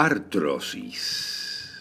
Artrosis.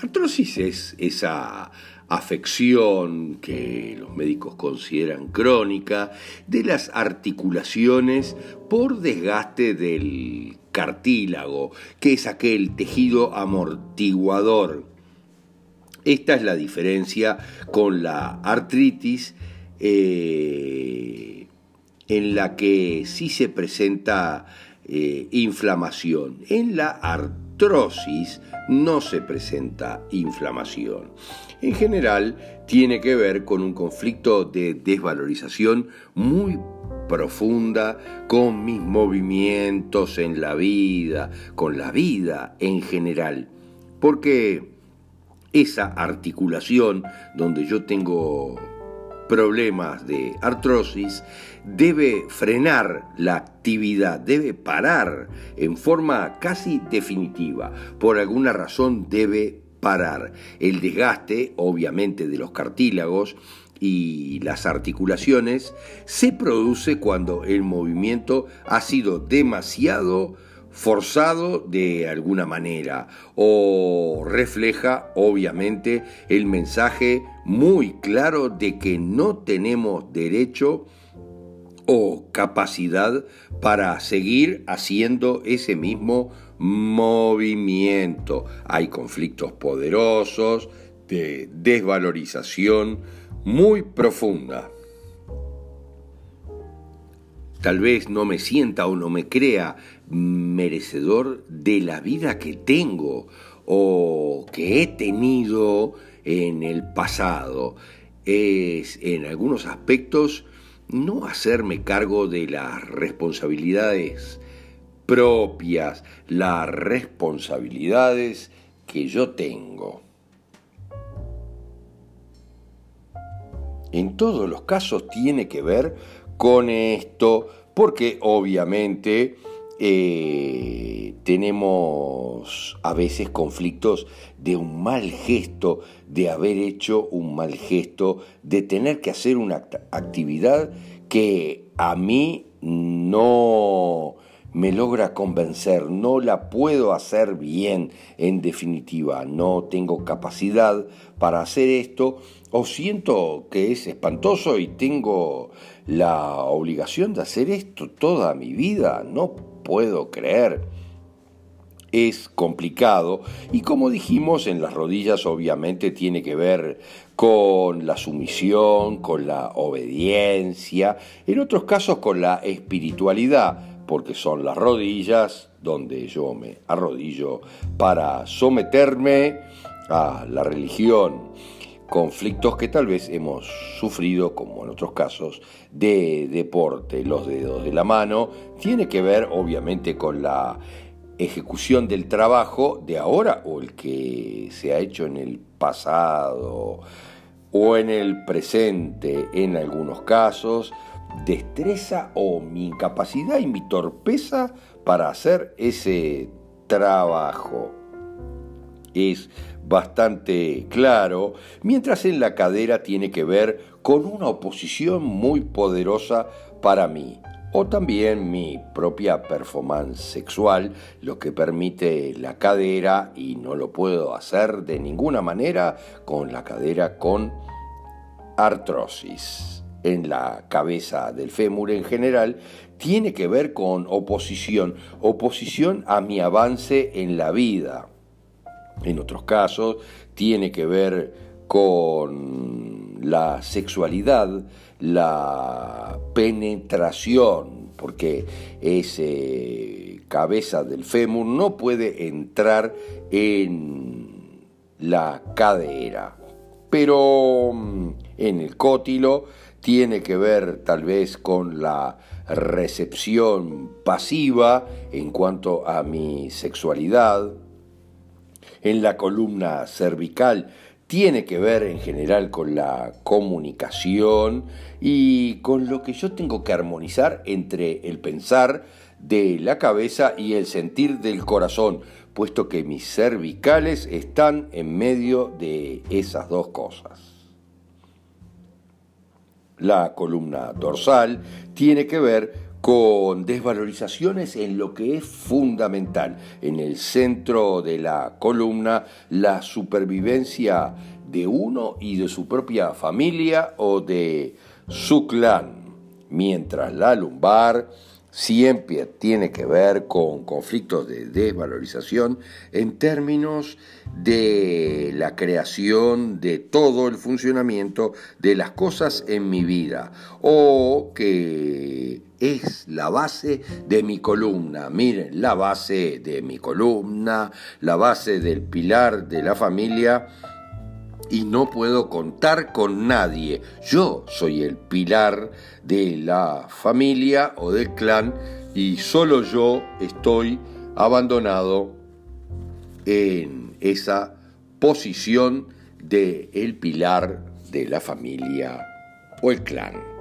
Artrosis es esa afección que los médicos consideran crónica de las articulaciones por desgaste del cartílago, que es aquel tejido amortiguador. Esta es la diferencia con la artritis eh, en la que sí se presenta eh, inflamación. En la artrosis no se presenta inflamación. En general, tiene que ver con un conflicto de desvalorización muy profunda con mis movimientos en la vida, con la vida en general. Porque esa articulación donde yo tengo problemas de artrosis, debe frenar la actividad, debe parar en forma casi definitiva. Por alguna razón debe parar. El desgaste, obviamente, de los cartílagos y las articulaciones se produce cuando el movimiento ha sido demasiado forzado de alguna manera o refleja obviamente el mensaje muy claro de que no tenemos derecho o capacidad para seguir haciendo ese mismo movimiento. Hay conflictos poderosos de desvalorización muy profunda tal vez no me sienta o no me crea merecedor de la vida que tengo o que he tenido en el pasado. Es en algunos aspectos no hacerme cargo de las responsabilidades propias, las responsabilidades que yo tengo. En todos los casos tiene que ver con esto, porque obviamente eh, tenemos a veces conflictos de un mal gesto, de haber hecho un mal gesto, de tener que hacer una actividad que a mí no me logra convencer, no la puedo hacer bien en definitiva, no tengo capacidad para hacer esto o siento que es espantoso y tengo la obligación de hacer esto toda mi vida, no puedo creer. Es complicado y como dijimos en las rodillas obviamente tiene que ver con la sumisión, con la obediencia, en otros casos con la espiritualidad, porque son las rodillas donde yo me arrodillo para someterme a la religión. Conflictos que tal vez hemos sufrido, como en otros casos, de deporte. Los dedos de la mano tiene que ver obviamente con la ejecución del trabajo de ahora o el que se ha hecho en el pasado o en el presente en algunos casos, destreza o mi incapacidad y mi torpeza para hacer ese trabajo. Es bastante claro, mientras en la cadera tiene que ver con una oposición muy poderosa para mí, o también mi propia performance sexual, lo que permite la cadera y no lo puedo hacer de ninguna manera con la cadera con artrosis en la cabeza del fémur en general, tiene que ver con oposición, oposición a mi avance en la vida. En otros casos tiene que ver con la sexualidad, la penetración, porque ese cabeza del fémur no puede entrar en la cadera. Pero mm, en el cótilo tiene que ver tal vez con la recepción pasiva en cuanto a mi sexualidad. En la columna cervical tiene que ver en general con la comunicación y con lo que yo tengo que armonizar entre el pensar de la cabeza y el sentir del corazón, puesto que mis cervicales están en medio de esas dos cosas. La columna dorsal tiene que ver con desvalorizaciones en lo que es fundamental. En el centro de la columna, la supervivencia de uno y de su propia familia o de su clan, mientras la lumbar siempre tiene que ver con conflictos de desvalorización en términos de la creación de todo el funcionamiento de las cosas en mi vida o que es la base de mi columna. Miren, la base de mi columna, la base del pilar de la familia y no puedo contar con nadie. Yo soy el pilar de la familia o del clan y solo yo estoy abandonado en esa posición de el pilar de la familia o el clan.